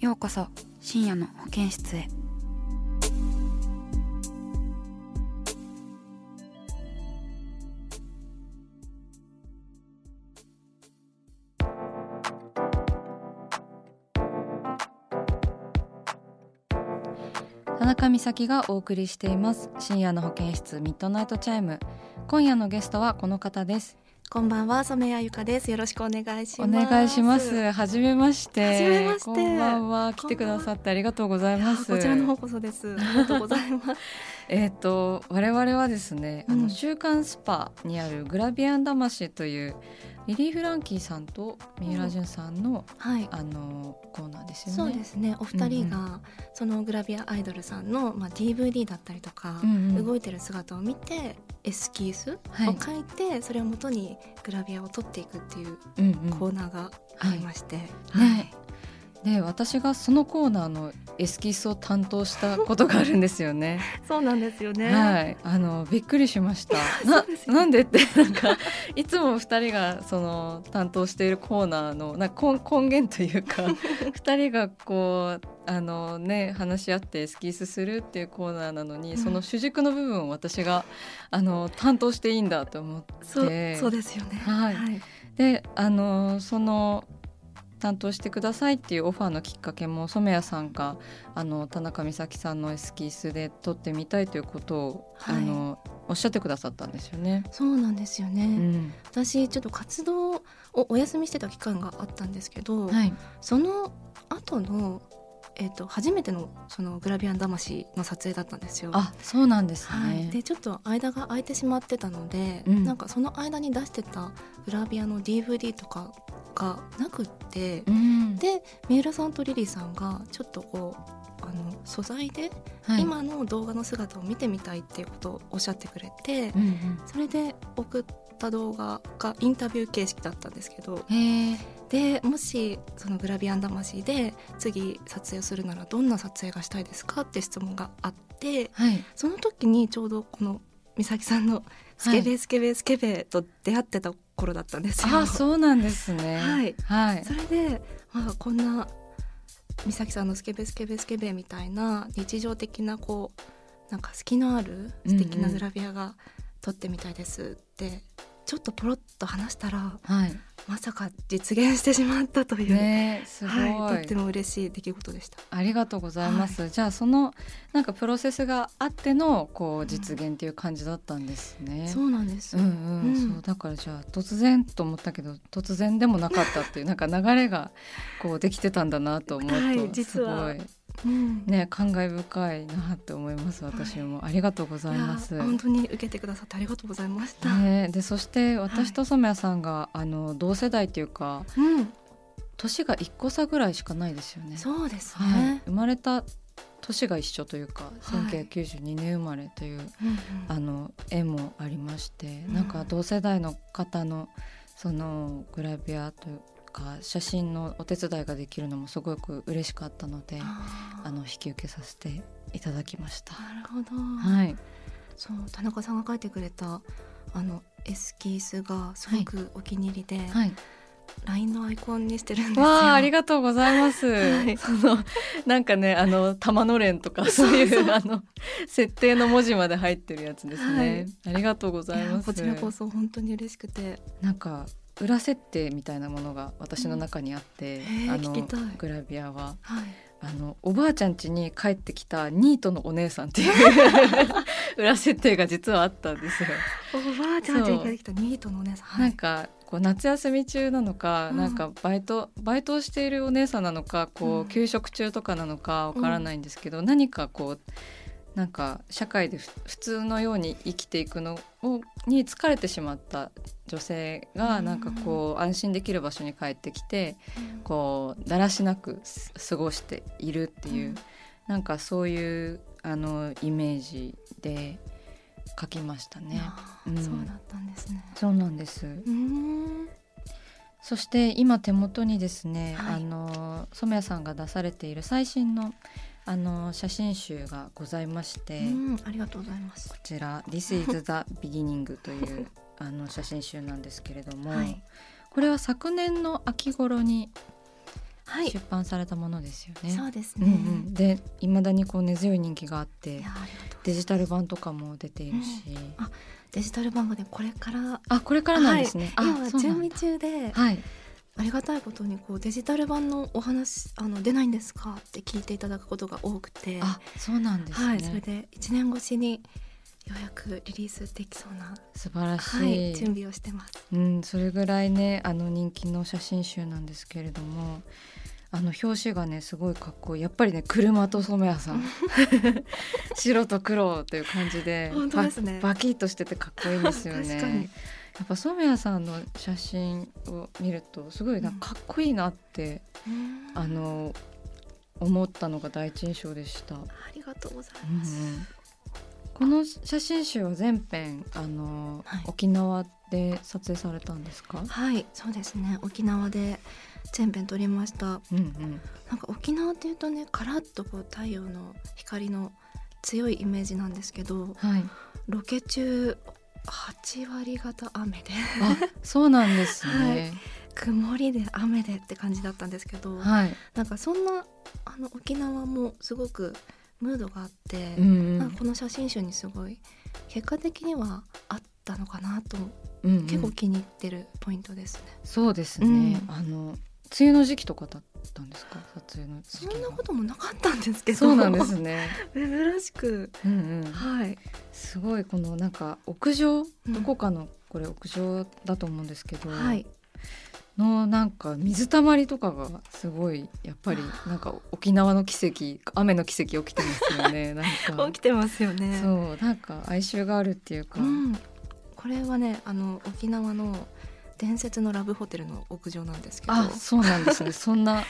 ようこそ深夜の保健室へ。田中美咲がお送りしています。深夜の保健室ミッドナイトチャイム。今夜のゲストはこの方です。こんばんは染谷ゆかです。よろしくお願いしおます。願いします。はじめまして。はじめまして。こんばんは。来てくださってありがとうございます。こちらの方こそです。ありがとうございますえっ、と我々はですね、あのうん。週刊スパにあるグラビアン魂というリリー・フランキーさんと三浦淳さんの、はい。あのコーナーですよね。そうですね。お二人うんがそのグラビアアイドルさんの、まあ、DVD だったりとか、うんうん。動いてる姿を見てエスキースをはい。書いて、それをもとにグラビアを撮っていくっていううんうん。コーナーがありまして、ねで私がそのコーナーのエスキスを担当したことがあるんですよね。そうなんですよね。はい、あのびっくりしました。ななんでってなんかいつも二人がその担当しているコーナーのな根根源というか 二人がこうあのね話し合ってエスキスするっていうコーナーなのに、うん。その主軸の部分を私があの担当していいんだと思って。そうそうですよね。はい。であのその担当してくださいっていうオファーのきっかけも染谷さんがあの田中美咲さんのエスキースで撮ってみたいということを、はいあのおっしゃってくださったんですよね。そうなんですよね、うん私ちょっと活動をお休みしてた期間があったんですけど、はい、その後のえっ、と初めてのそのグラビアン魂の撮影だったんですよ。あそうなんですはい、ね。でちょっと間が空いてしまってたので、うんなんかその間に出してたグラビアの DVD とかがなくって、うん。で三浦さんとリリーさんがちょっとこうあの素材ではい。今の動画の姿を見てみたいっていうことをおっしゃってくれて、うんうん。それで送った動画がインタビュー形式だったんですけどでもしそのグラビアン魂で次撮影をするならどんな撮影がしたいですかって質問があってはい。その時にちょうどこの美咲さんのスケベスケベスケベと出会ってた頃だったんですよ。あそうなんですね。はいはいそれで、まあ、こんな美咲さんのスケベスケベスケベみたいな日常的なこうなんか隙のある素敵なグラビアが撮ってみたいですって、ちょっとポロッと話したらはい。まさか実現してしまったという、ねすごい、はい、とっても嬉しい出来事でした。ありがとうございます。じゃあそのなんかプロセスがあってのこう実現っていう感じだったんですね。そうなんです、うんうん、うん。そう。だからじゃあ突然と思ったけど突然でもなかったっていうなんか流れがこうできてたんだなと思うと、はい実はすごい。うんね感慨深いなって思います私も、ありがとうございます。本当に受けてくださってありがとうございました。ね、でそして私と染谷さんが、あの同世代っていうかうん、年が1個差ぐらいしかないですよね。そうですはい。ね。、生まれた年が一緒というか、はい。1992年生まれといううんうん。あの絵もありまして、うん。なんか同世代の方のそのグラビアというか写真のお手伝いができるのもすごく嬉しかったのであの引き受けさせていただきました。なるほど。はい、そう田中さんが書いてくれたあのエスキースがすごくお気に入りで、はい、LINE のアイコンにしてるんですよ。わあありがとうございます。はいそのなんかねあの玉のれんとかそういうあの設定の文字まで入ってるやつですね。ありがとうございます。こちらこそ本当に嬉しくて、なんか裏設定みたいなものが私の中にあって、うんあのグラビアは。はい。あのおばあちゃん家に帰ってきたニートのお姉さんっていう 裏設定が実はあったんですよ。おばあちゃんちに帰ってきたニートのお姉さん。はい。なんかこう夏休み中なのか、うん。なんかバイトバイトをしているお姉さんなのかこう、うん。休職中とかなのかわからないんですけど、何かこうなんか社会でふ普通のように生きていくのをに疲れてしまった女性がうん。なんかこう安心できる場所に帰ってきてうん。こうだらしなくす過ごしているっていう、うん。なんかそういうあのイメージで書きましたね。うん。そうだったんですね。そうなんです。うーん。そして今手元にですね、はい。あの染谷さんが出されている最新のあの写真集がございまして、うんこありがとうございます。ちら「This is the beginning」という あの写真集なんですけれども、はい。これは昨年の秋頃にはい。出版されたものですよね。そうですね。うんうん、で未だにこう根強い人気があってデジタル版とかも出ているし、あデジタル版がねこれから。あこれからなんですね。あ今準備中で。はい、ありがたいことにこうデジタル版のお話あの出ないんですかって聞いていただくことが多くて。あそうなんですね。はいそれで1年越しにようやくリリースできそうな、素晴らしい、はい、準備をしてます。うん、それぐらいねあの人気の写真集なんですけれどもあの表紙がねすごいかっこいい。やっぱりね車と染谷さん。白と黒という感じで 本当ですね。ババキッとしててかっこいいんですよね。確かにやっぱ染谷さんの写真を見るとすごいなんかかっこいいなって、あの思ったのが第一印象でした、ありがとうございうんます。この写真集は全編あの、はい。沖縄で撮影されたんですか、はい、そうですね。沖縄で全編撮りました。うんうん。なんか沖縄っていうとね、カラッとこう太陽の光の強いイメージなんですけど、はい、ロケ中8割方雨であそうなんですね。曇りで雨でって感じだったんですけど、はい、なんかそんなあの沖縄もすごくムードがあって、うんなんかこの写真集にすごい結果的にはあったのかなと、うんうん結構気に入ってるポイントですね。そうですね。うんあの梅雨の時期とかだったんですか？撮影のそんなこともなかったんですけど、そうなんですね。珍しく、うんうん。はい、すごいこのなんか屋上、うんどこかのこれ屋上だと思うんですけど、はい、のなんか水たまりとかがすごいやっぱりなんか沖縄の奇跡雨の奇跡起きてますよね。なんか。起きてますよね。そうなんか哀愁があるっていうか、うん、これはねあの沖縄の伝説のラブホテルの屋上なんですけど。あそうなんですね。そんなはい、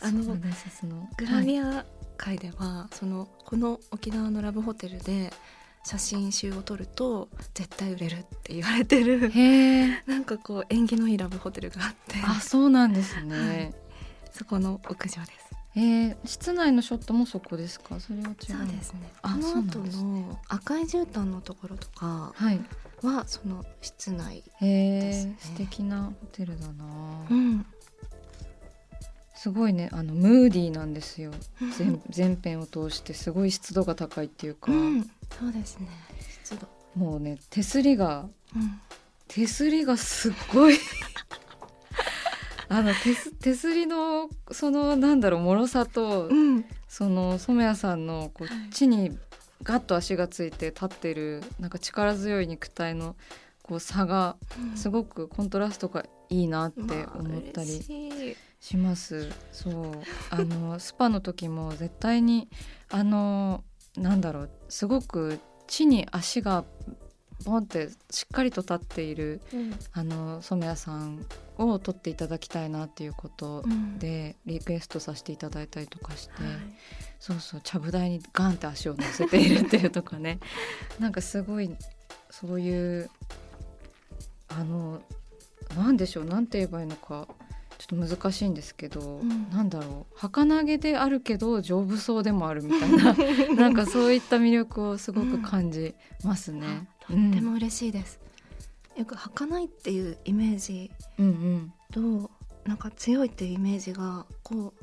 あのグラビア界では、そのこの沖縄のラブホテルで写真集を撮ると絶対売れるって言われてる。へえ なんかこう縁起のいいラブホテルがあって。あそうなんですね、はい。そこの屋上です。えー、室内のショットもそこですか？それは違う。そうですね。こあの後の赤い絨毯のところとかはいはその室内、ですね。素敵なホテルだな、うん、すごいねあのムーディーなんですよ。全全編を通して。すごい湿度が高いっていうか、うん、そうですね。湿度。もうね手すりがうん、手すりがすっごい。あの手す手すりのそのなんだろう脆さと、うん、その染谷さんのこうはい。地にガッと足がついて立ってるなんか力強い肉体のこう差がすごくコントラストがいいなって思ったりします。そう。あの スパの時も絶対にあのなんだろうすごく地に足がボンってしっかりと立っているうん。あの染谷さんを撮っていただきたいなっていうことうん。でリクエストさせていただいたりとかして、はいそうそうちゃぶ台にガンって足を乗せているっていうとかね。なんかすごいそういうあのなんでしょうなんて言えばいいのかちょっと難しいんですけど、ん。なんだろう儚げであるけど丈夫そうでもあるみたいな。なんかそういった魅力をすごく感じますね。とっても嬉しいです。よく儚いっていうイメージ。うんうん。となんか強いっていうイメージがこ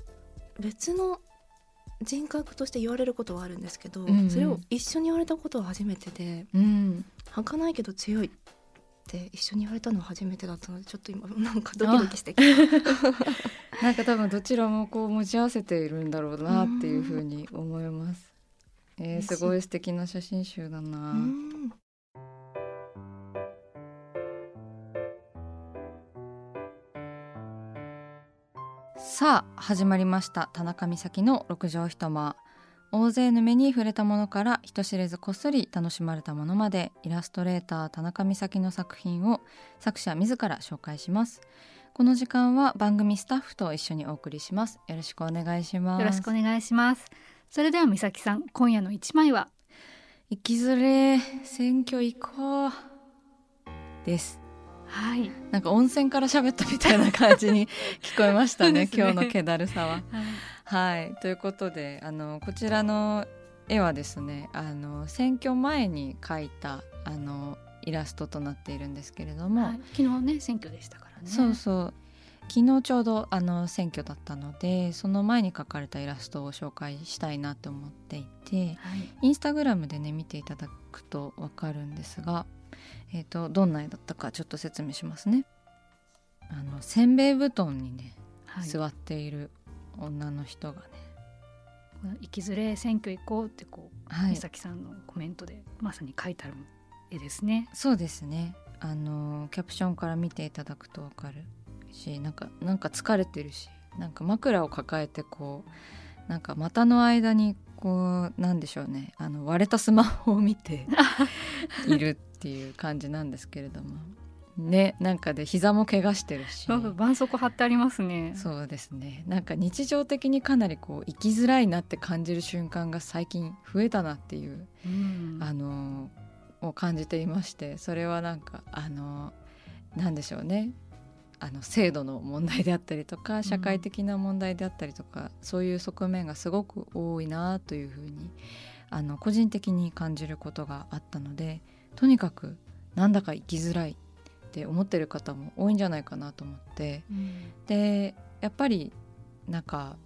う別の人格として言われることはあるんですけど、うんうん。それを一緒に言われたことは初めてでうん。儚いけど強いっって一緒に言われたのは初めてだったのでちょっと今なんかドキドキしてきた。なんか多分どちらもこう持ち合わせているんだろうなっていうふうに思います。えー、すごい素敵な写真集だな。さあ始まりました。田中美咲の六畳一間。大勢の目に触れたものから人知れずこっそり楽しまれたものまでイラストレーター田中美咲の作品を作者自ら紹介します。この時間は番組スタッフと一緒にお送りします。よろしくお願いします。よろしくお願いします。それでは美咲さん、今夜の一枚は？生きづれ選挙行こう。ですはい。なんか温泉から喋ったみたいな感じに 聞こえましたねね。今日の気だるさは。はい、ということであのこちらの絵はですねあの選挙前に描いたあのイラストとなっているんですけれども、はい。昨日ね、選挙でしたからね。そうそう。昨日ちょうどあの選挙だったのでその前に描かれたイラストを紹介したいなと思っていてはい。インスタグラムでね見ていただくと分かるんですが、えー、とどんな絵だったかちょっと説明しますね。あのせんべい布団にねはい。座っている女の人がね、生きづれ選挙行こうってこう、はい美咲さんのコメントでまさに書いてある絵ですね。そうですねあのキャプションから見ていただくと分かるしなんかなんか疲れてるしなんか枕を抱えてこうなんか股の間にこうなんでしょうね。あの割れたスマホを見て いるっていう感じなんですけれども。ねなんかで膝も怪我してるし。絆創膏貼ってありますね。そうですね。なんか日常的にかなりこう生きづらいなって感じる瞬間が最近増えたなっていううん。あのを感じていましてそれはなんかあのなんでしょうねあの制度の問題であったりとか社会的な問題であったりとか、そういう側面がすごく多いなというふうにあの個人的に感じることがあったのでとにかくなんだか生きづらいって思ってる方も多いんじゃないかなと思ってうん。でやっぱりなんか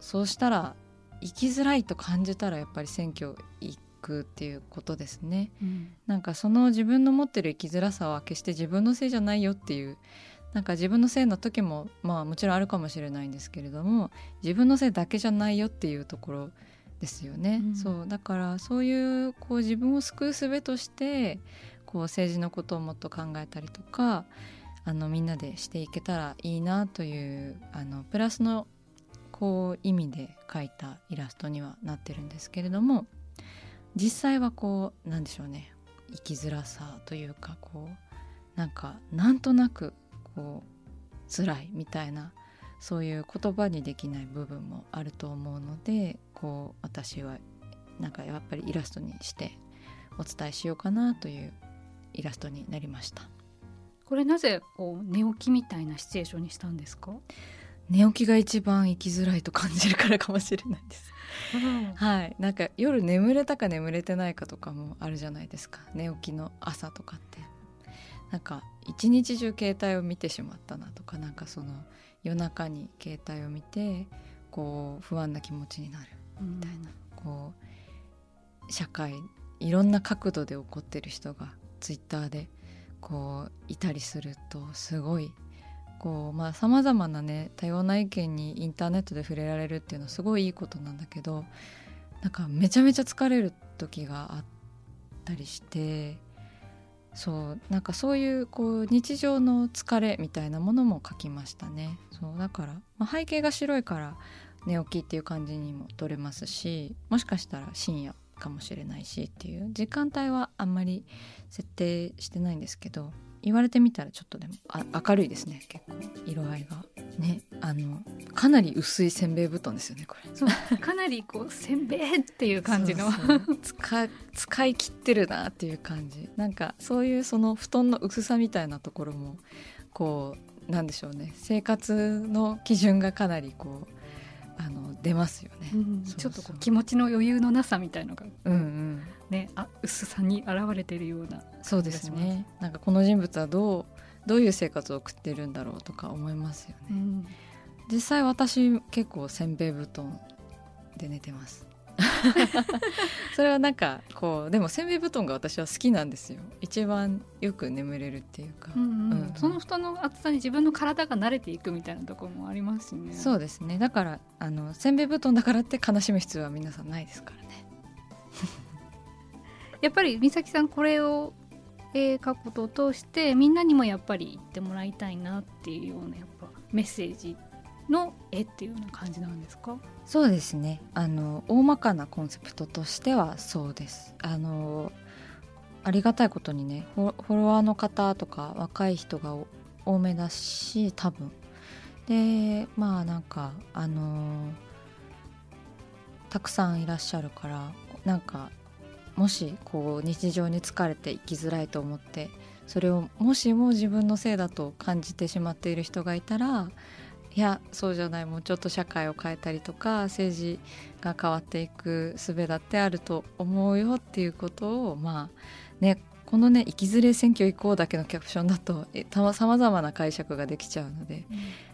そうしたら生きづらいと感じたらやっぱり選挙行くっていうことですね。うん。なんかその自分の持ってる生きづらさは決して自分のせいじゃないよっていうなんか自分のせいの時もまあもちろんあるかもしれないんですけれども自分のせいだけじゃないよっていうところですよね。うんそうだからそういうこう自分を救う術としてこう政治のことをもっと考えたりとかあのみんなでしていけたらいいなというあのプラスのこう意味で描いたイラストにはなってるんですけれども実際はこうなんでしょうね生きづらさというかこうなんかなんとなくこう辛いみたいなそういう言葉にできない部分もあると思うのでこう私はなんかやっぱりイラストにしてお伝えしようかなというイラストになりました。これなぜこう寝起きみたいなシチュエーションにしたんですか？寝起きが一番生きづらいと感じるからかもしれないです。はい。なんか夜眠れたか眠れてないかとかもあるじゃないですか。寝起きの朝とかってなんか一日中携帯を見てしまったなとかなんかその夜中に携帯を見てこう不安な気持ちになるみみたいな。こう社会いろんな角度で起こってる人がツイッターでこういたりするとすごいこうまあさまざまなね多様な意見にインターネットで触れられるっていうのはすごいいいことなんだけどなんかめちゃめちゃ疲れる時があったりしてそうなんかそういうこう日常の疲れみたいなものも書きましたね。そうだから、まあ、背景が白いから寝起きっていう感じにも取れますしもしかしたら深夜かもしれないしっていう時間帯はあんまり設定してないんですけど言われてみたらちょっとでもあ明るいですね。結構色合いが。ねあのかなり薄いせんべい布団ですよねこれ。そう。かなりこうせんべいっていう感じの。そうそう。使使い切ってるなっていう感じ。なんかそういうその布団の薄さみたいなところもこうなんでしょうね。生活の基準がかなりこうあの出ますよね。うん。そうちょっとこう気持ちの余裕のなさみたいのが薄さに現れているような。そうですねなんかこの人物はどうどういう生活を送ってるんだろうとか思いますよね。うん実際私結構せんべい布団で寝てます。それはなんかこうでもせんべい布団が私は好きなんですよ一番よく眠れるっていうか、その布団の厚さに自分の体が慣れていくみたいなところもありますしね。そうですねだからあのせんべい布団だからって悲しむ必要は皆さんないですからねやっぱり美咲さんこれを絵描くことを通してみんなにもやっぱり言ってもらいたいなっていうようなやっぱメッセージの絵っていうような感じなんですか？そうですね。あの大まかなコンセプトとしてはそうです。あのありがたいことにねフォフォロワーの方とか若い人が多めだし多分。でまあなんかあのたくさんいらっしゃるからなんかもしこう日常に疲れて生きづらいと思ってそれをもしも自分のせいだと感じてしまっている人がいたらいやそうじゃないもうちょっと社会を変えたりとか政治が変わっていく術だってあると思うよっていうことをまあねこのね「生きづれ選挙行こう」だけのキャプションだとさまざまな解釈ができちゃうので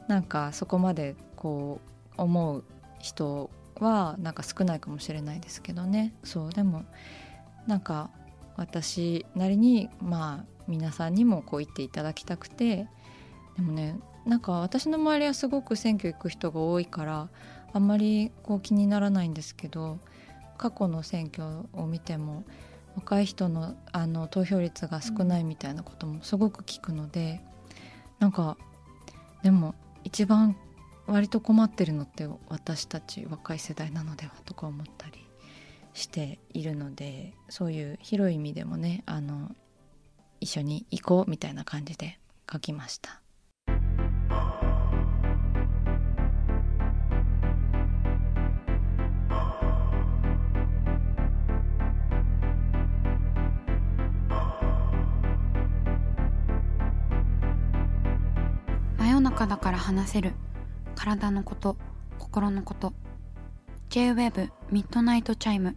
なんかそこまでこう思う人はなんか少ないかもしれないですけどね。そうでもなんか私なりにまあ皆さんにもこう言っていただきたくて。でもねなんか私の周りはすごく選挙行く人が多いからあんまりこう気にならないんですけど過去の選挙を見ても若い人のあの投票率が少ないみたいなこともすごく聞くので、なんかでも一番割と困ってるのって私たち若い世代なのではとか思ったり。しているのでそういう広い意味でもねあの一緒に行こうみたいな感じで書きました。真夜中だから話せる。体のこと心のこと。 J-WAVE ミッドナイトチャイム